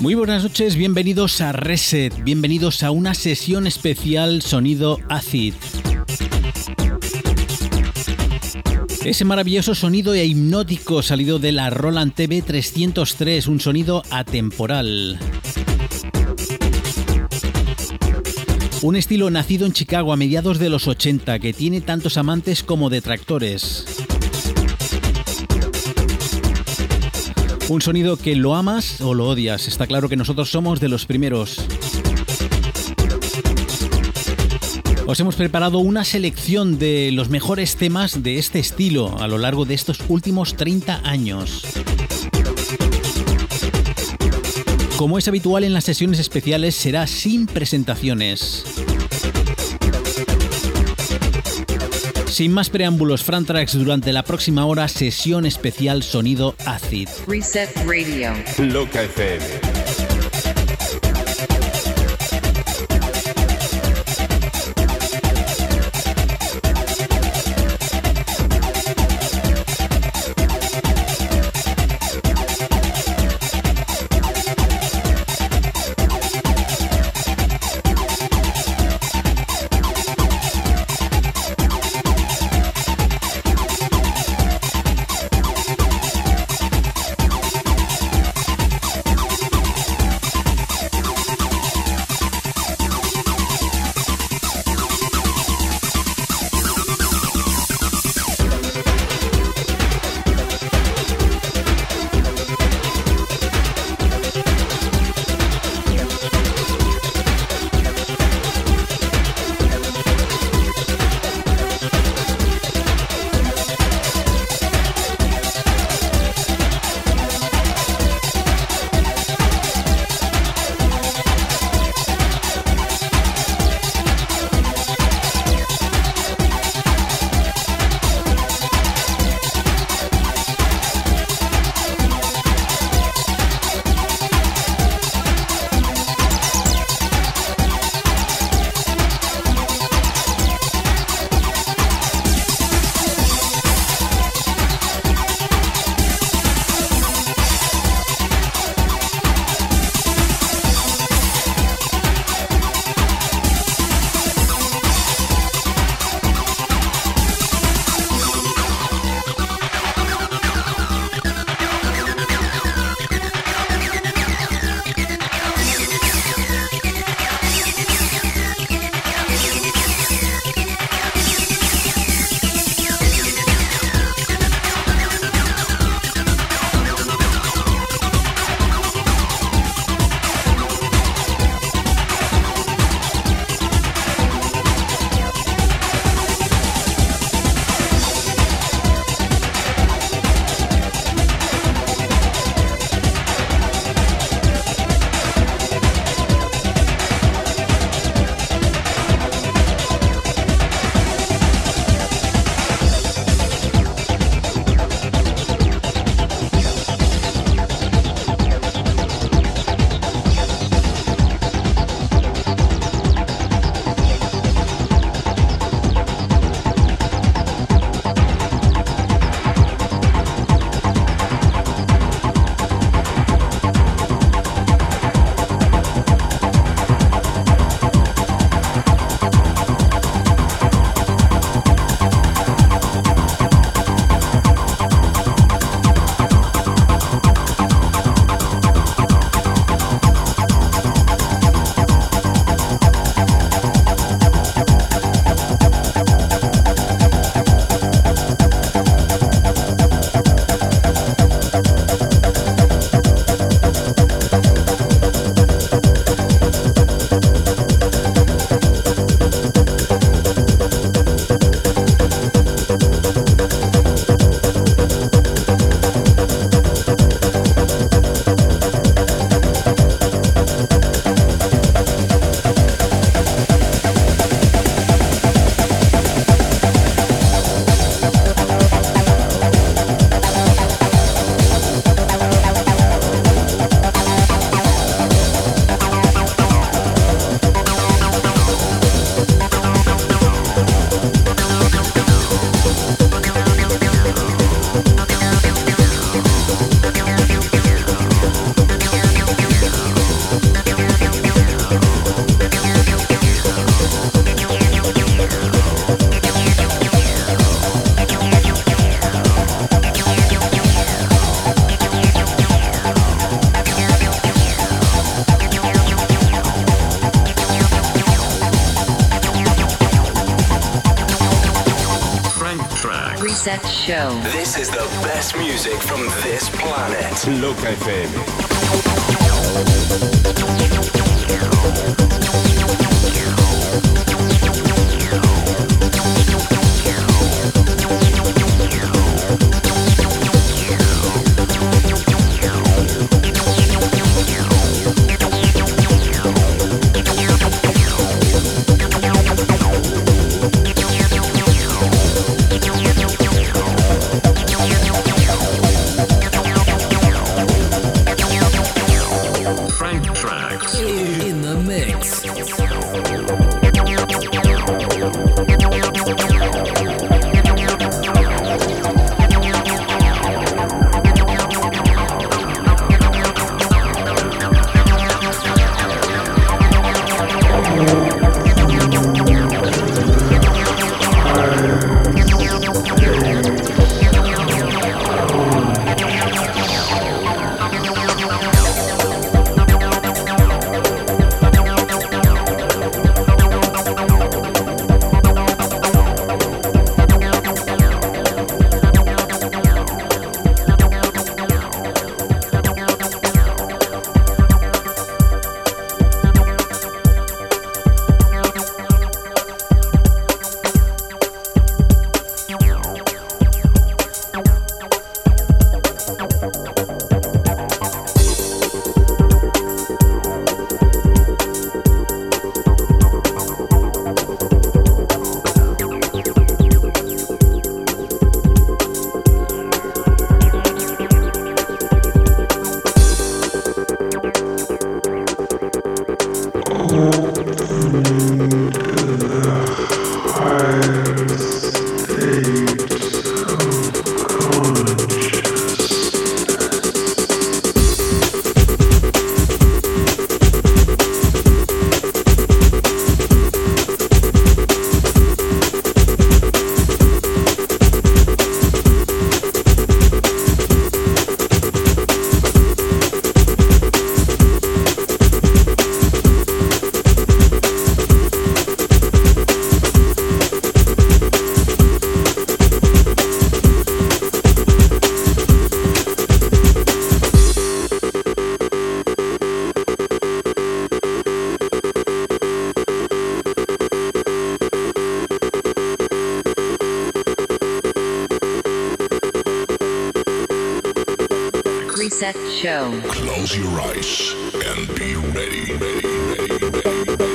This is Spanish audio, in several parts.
Muy buenas noches, bienvenidos a Reset, bienvenidos a una sesión especial sonido Acid. Ese maravilloso sonido e hipnótico salido de la Roland TV 303, un sonido atemporal. Un estilo nacido en Chicago a mediados de los 80 que tiene tantos amantes como detractores. Un sonido que lo amas o lo odias. Está claro que nosotros somos de los primeros. Os hemos preparado una selección de los mejores temas de este estilo a lo largo de estos últimos 30 años. Como es habitual en las sesiones especiales, será sin presentaciones. Sin más preámbulos, Fran Tracks durante la próxima hora, sesión especial sonido Acid. Reset Radio. Loca FM. Music from this planet. Loca FM. Reset Show. Close your eyes and be ready. ready, ready, ready.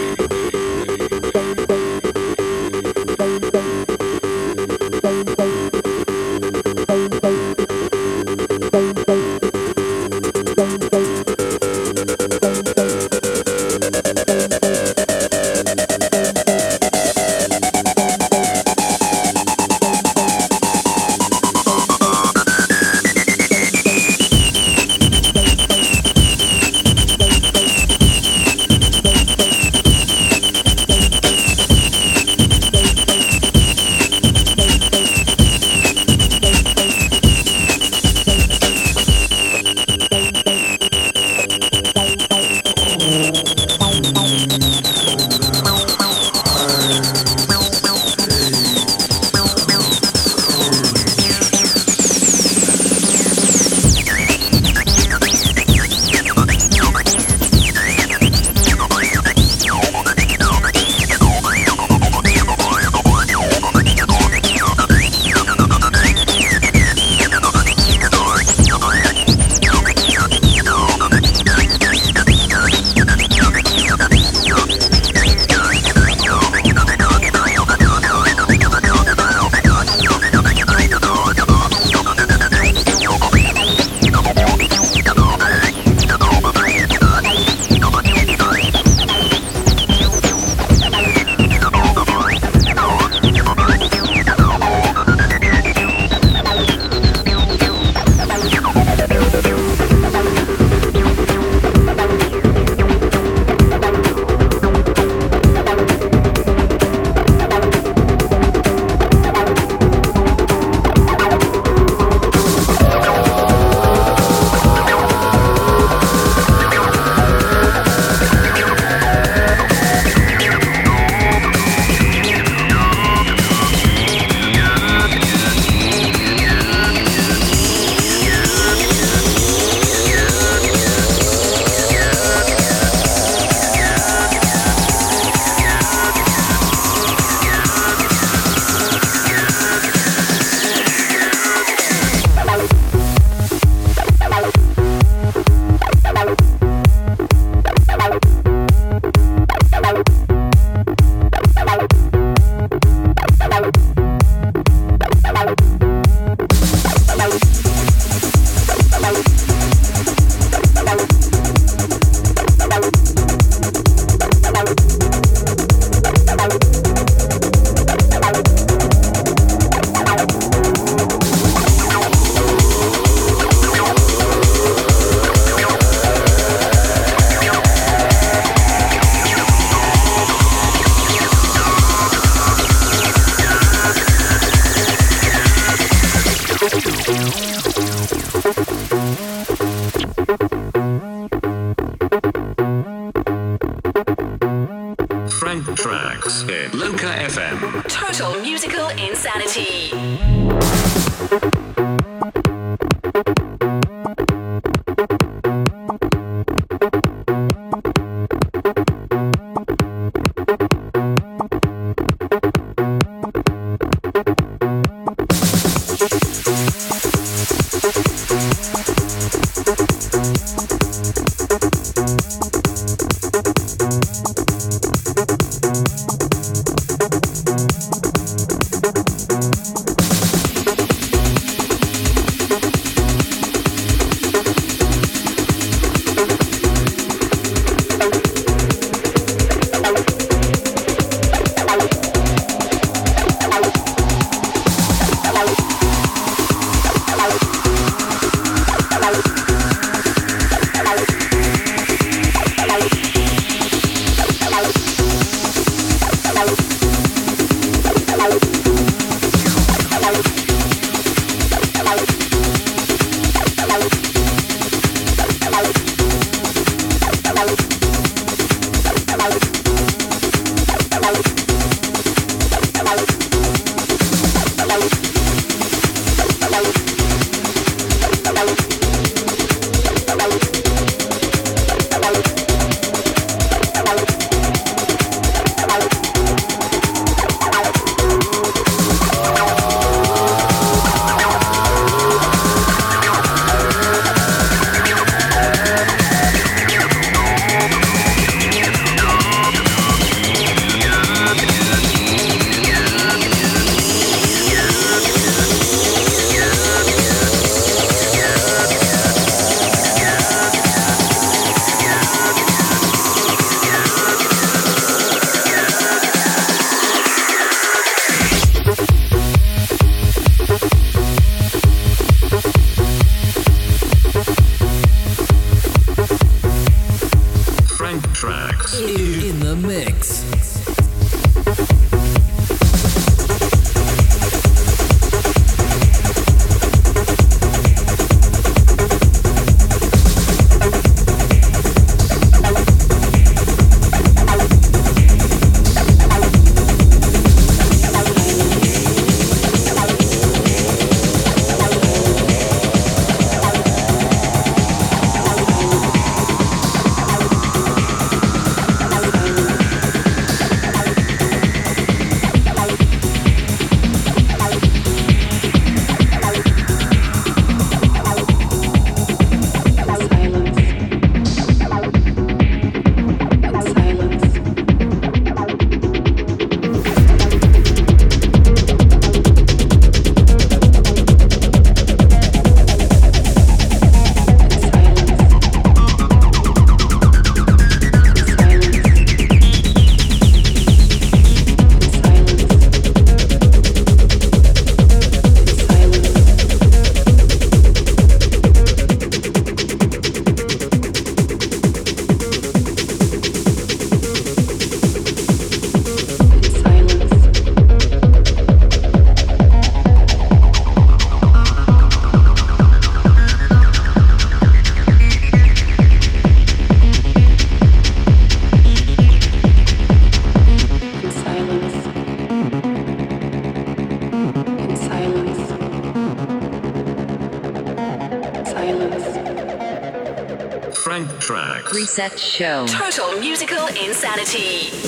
Show. Total musical insanity.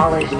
college.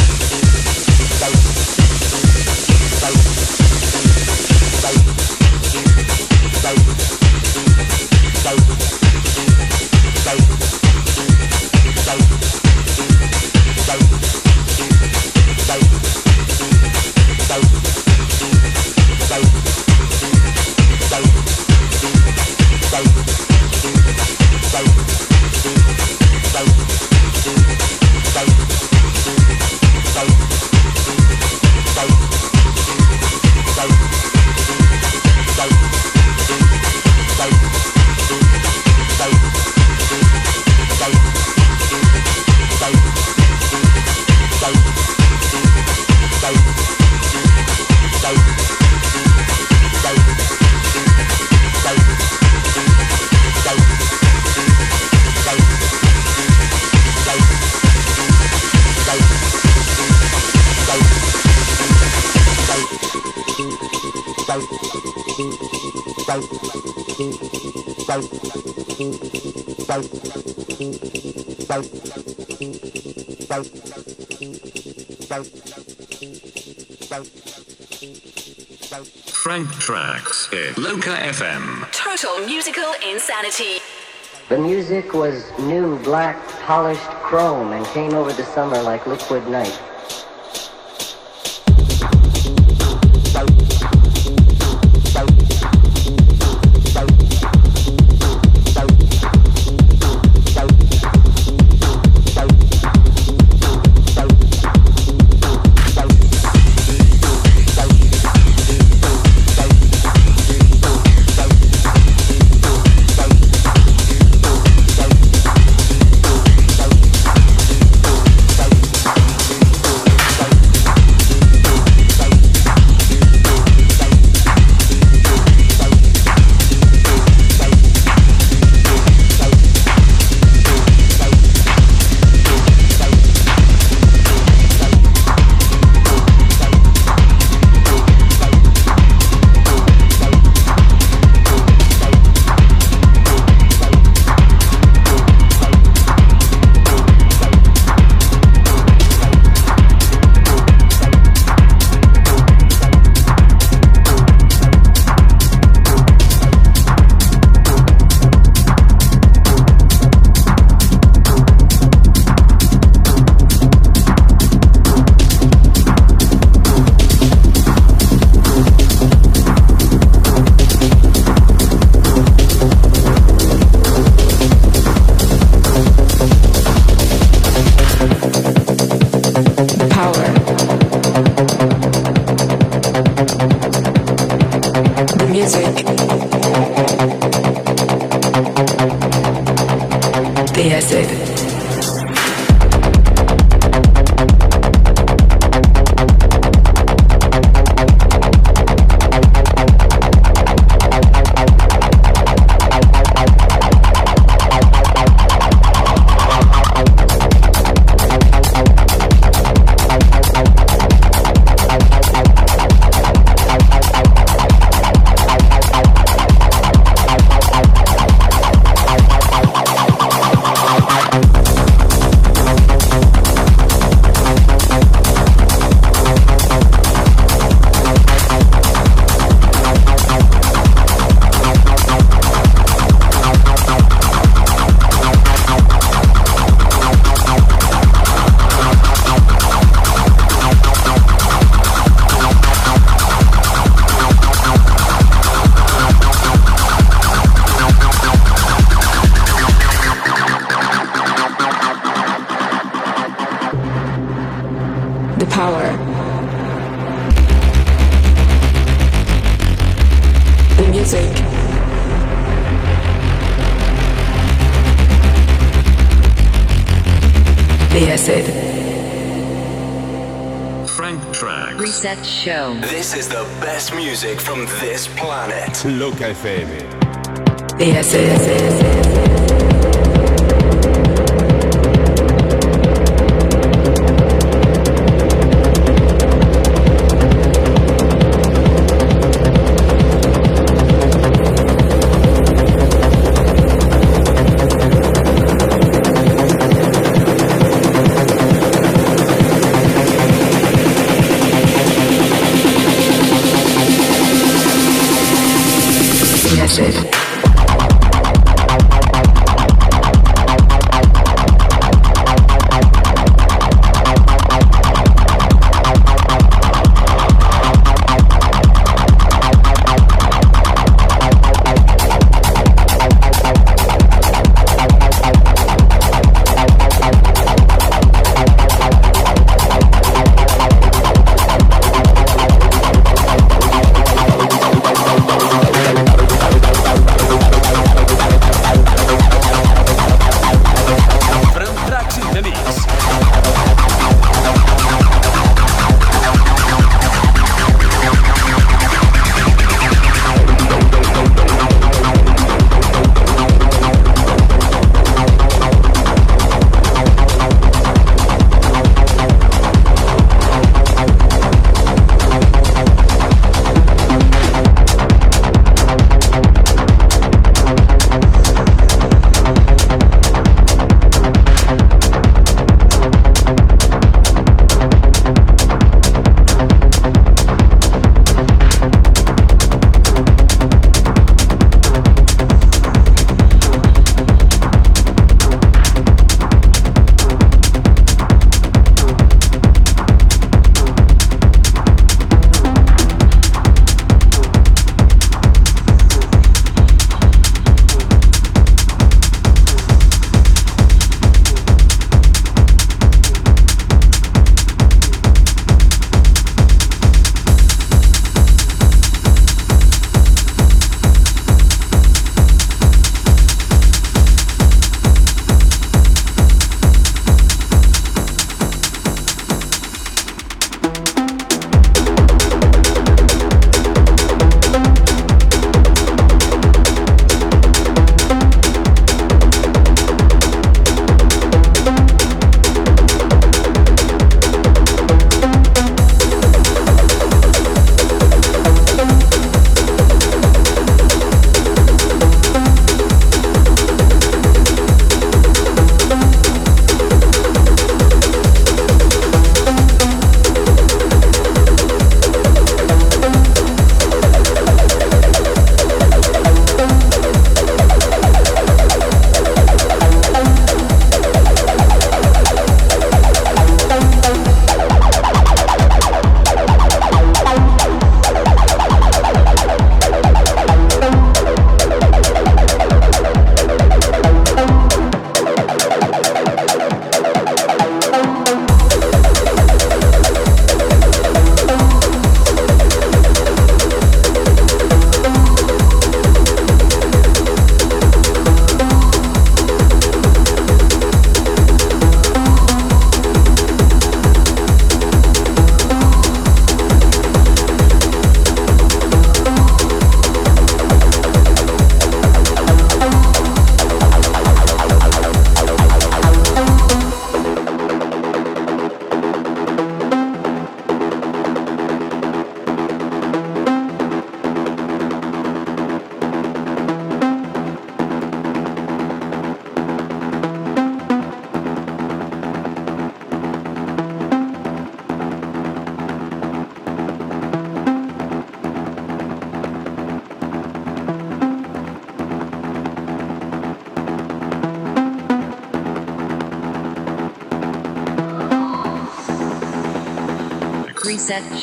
Loca FM. Total musical insanity. The music was new, black, polished chrome and came over the summer like liquid night. FM.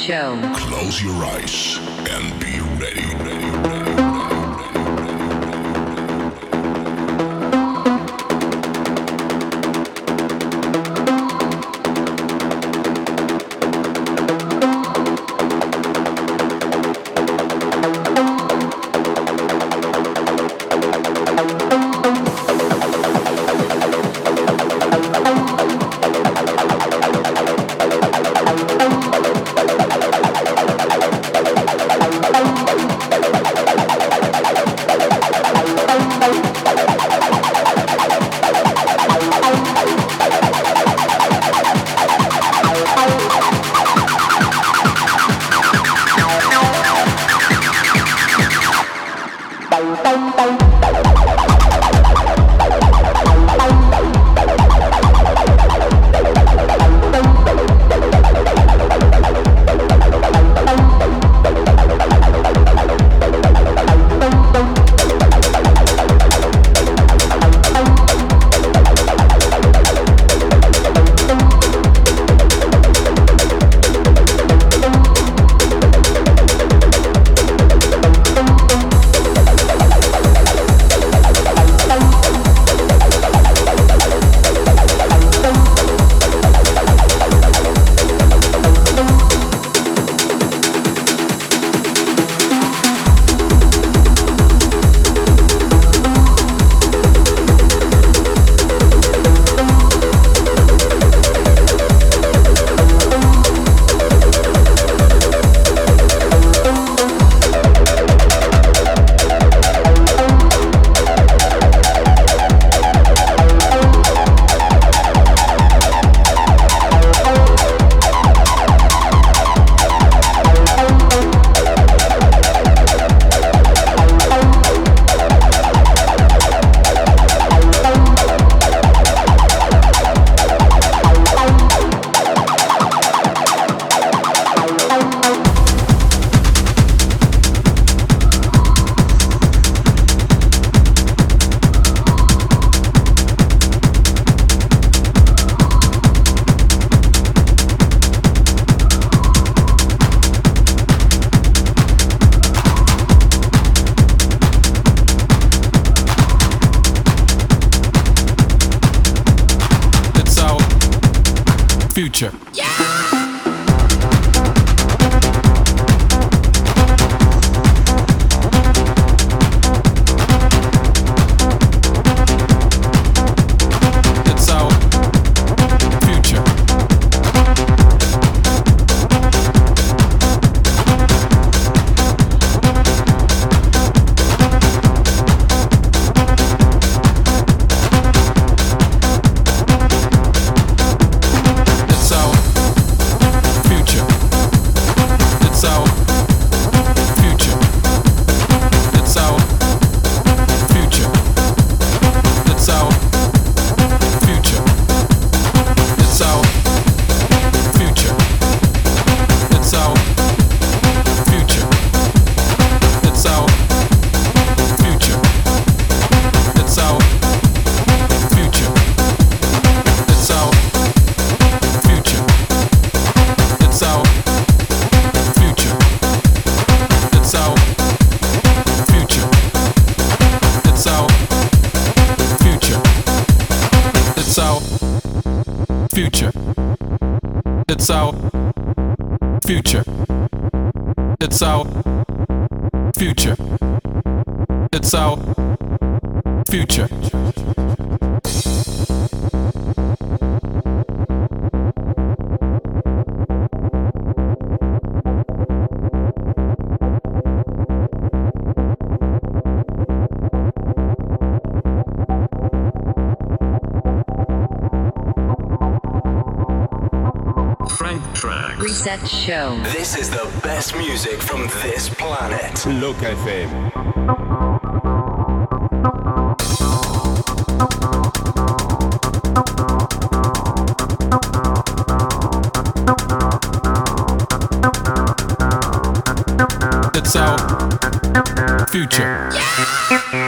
Show. Close your eyes Reset Show. This is the best music from this planet. Look FM. future. Yeah!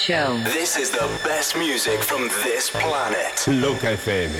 Show. This is the best music from this planet. Loca FM.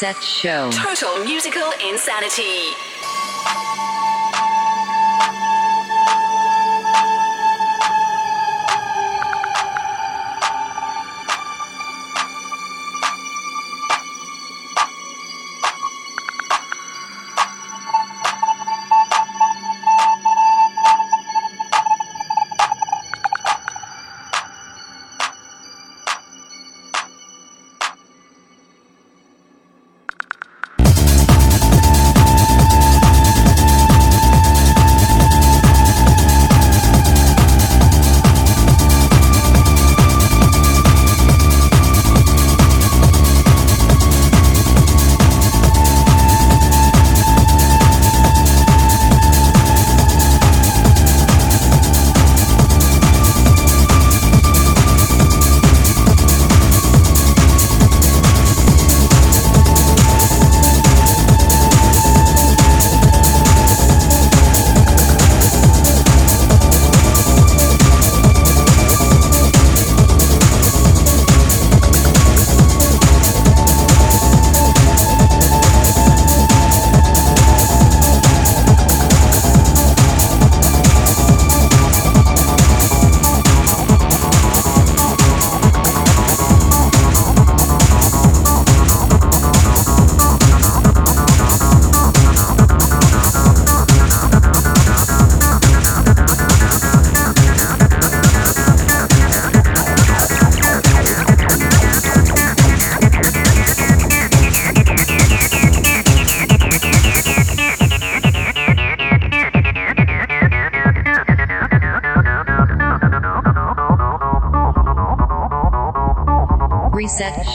Reset Show. Total musical insanity.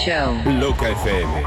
Show. Loca FM.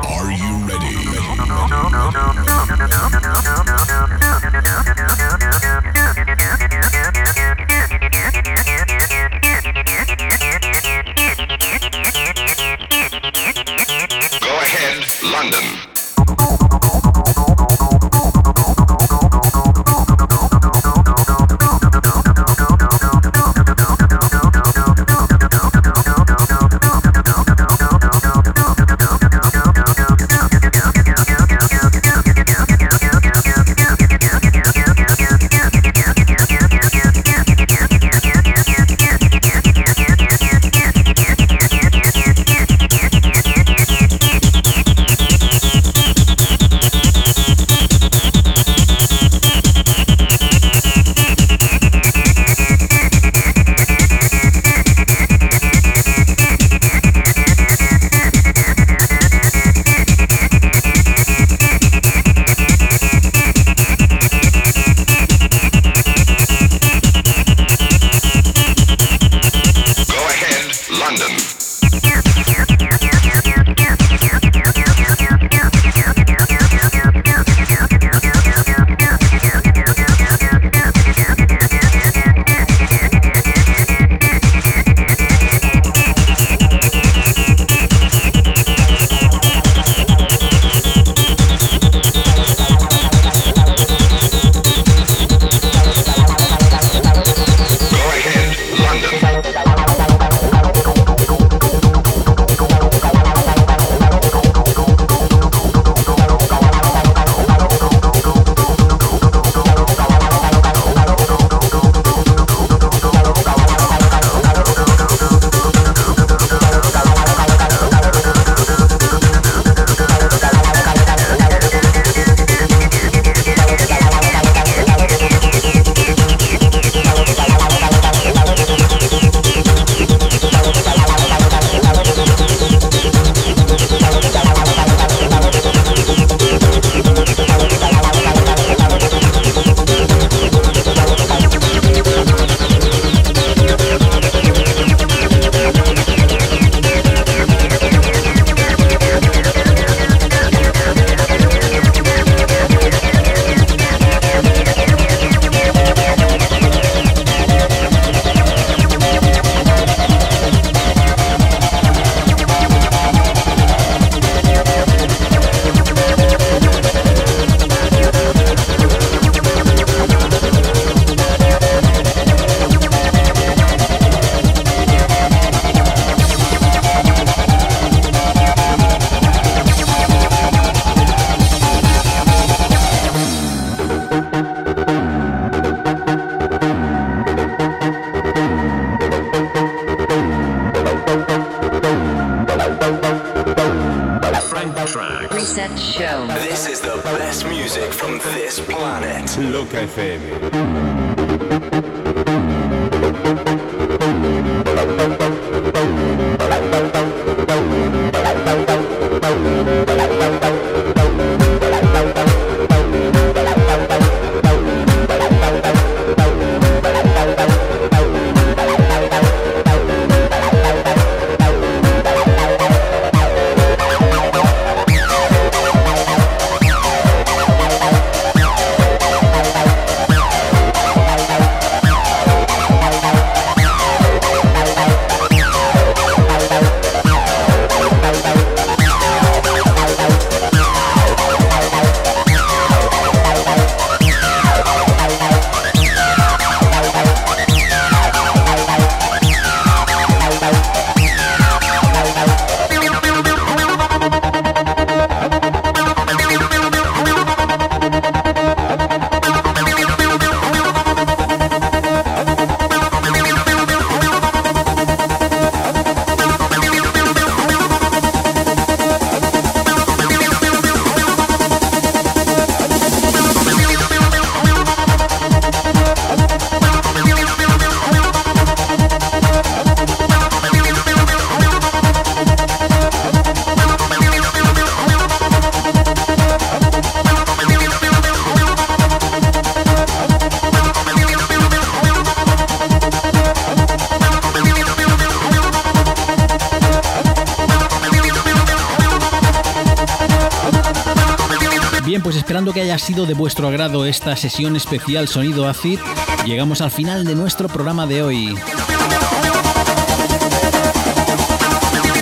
Pues esperando que haya sido de vuestro agrado esta sesión especial Sonido Acid, llegamos al final de nuestro programa de hoy.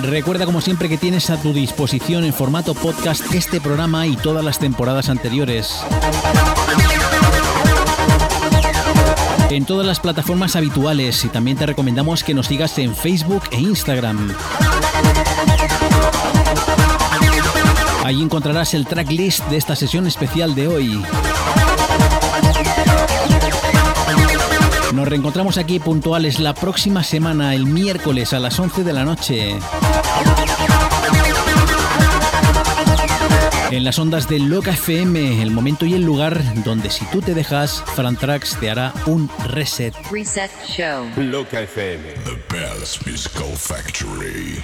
Recuerda como siempre que tienes a tu disposición en formato podcast este programa y todas las temporadas anteriores. En todas las plataformas habituales y también te recomendamos que nos sigas en Facebook e Instagram. Ahí encontrarás el tracklist de esta sesión especial de hoy. Nos reencontramos aquí puntuales la próxima semana, el miércoles a las 11 de la noche. En las ondas de Loca FM, el momento y el lugar donde si tú te dejas, Fran Trax te hará un reset. Reset Show. Loca FM. The best musical factory.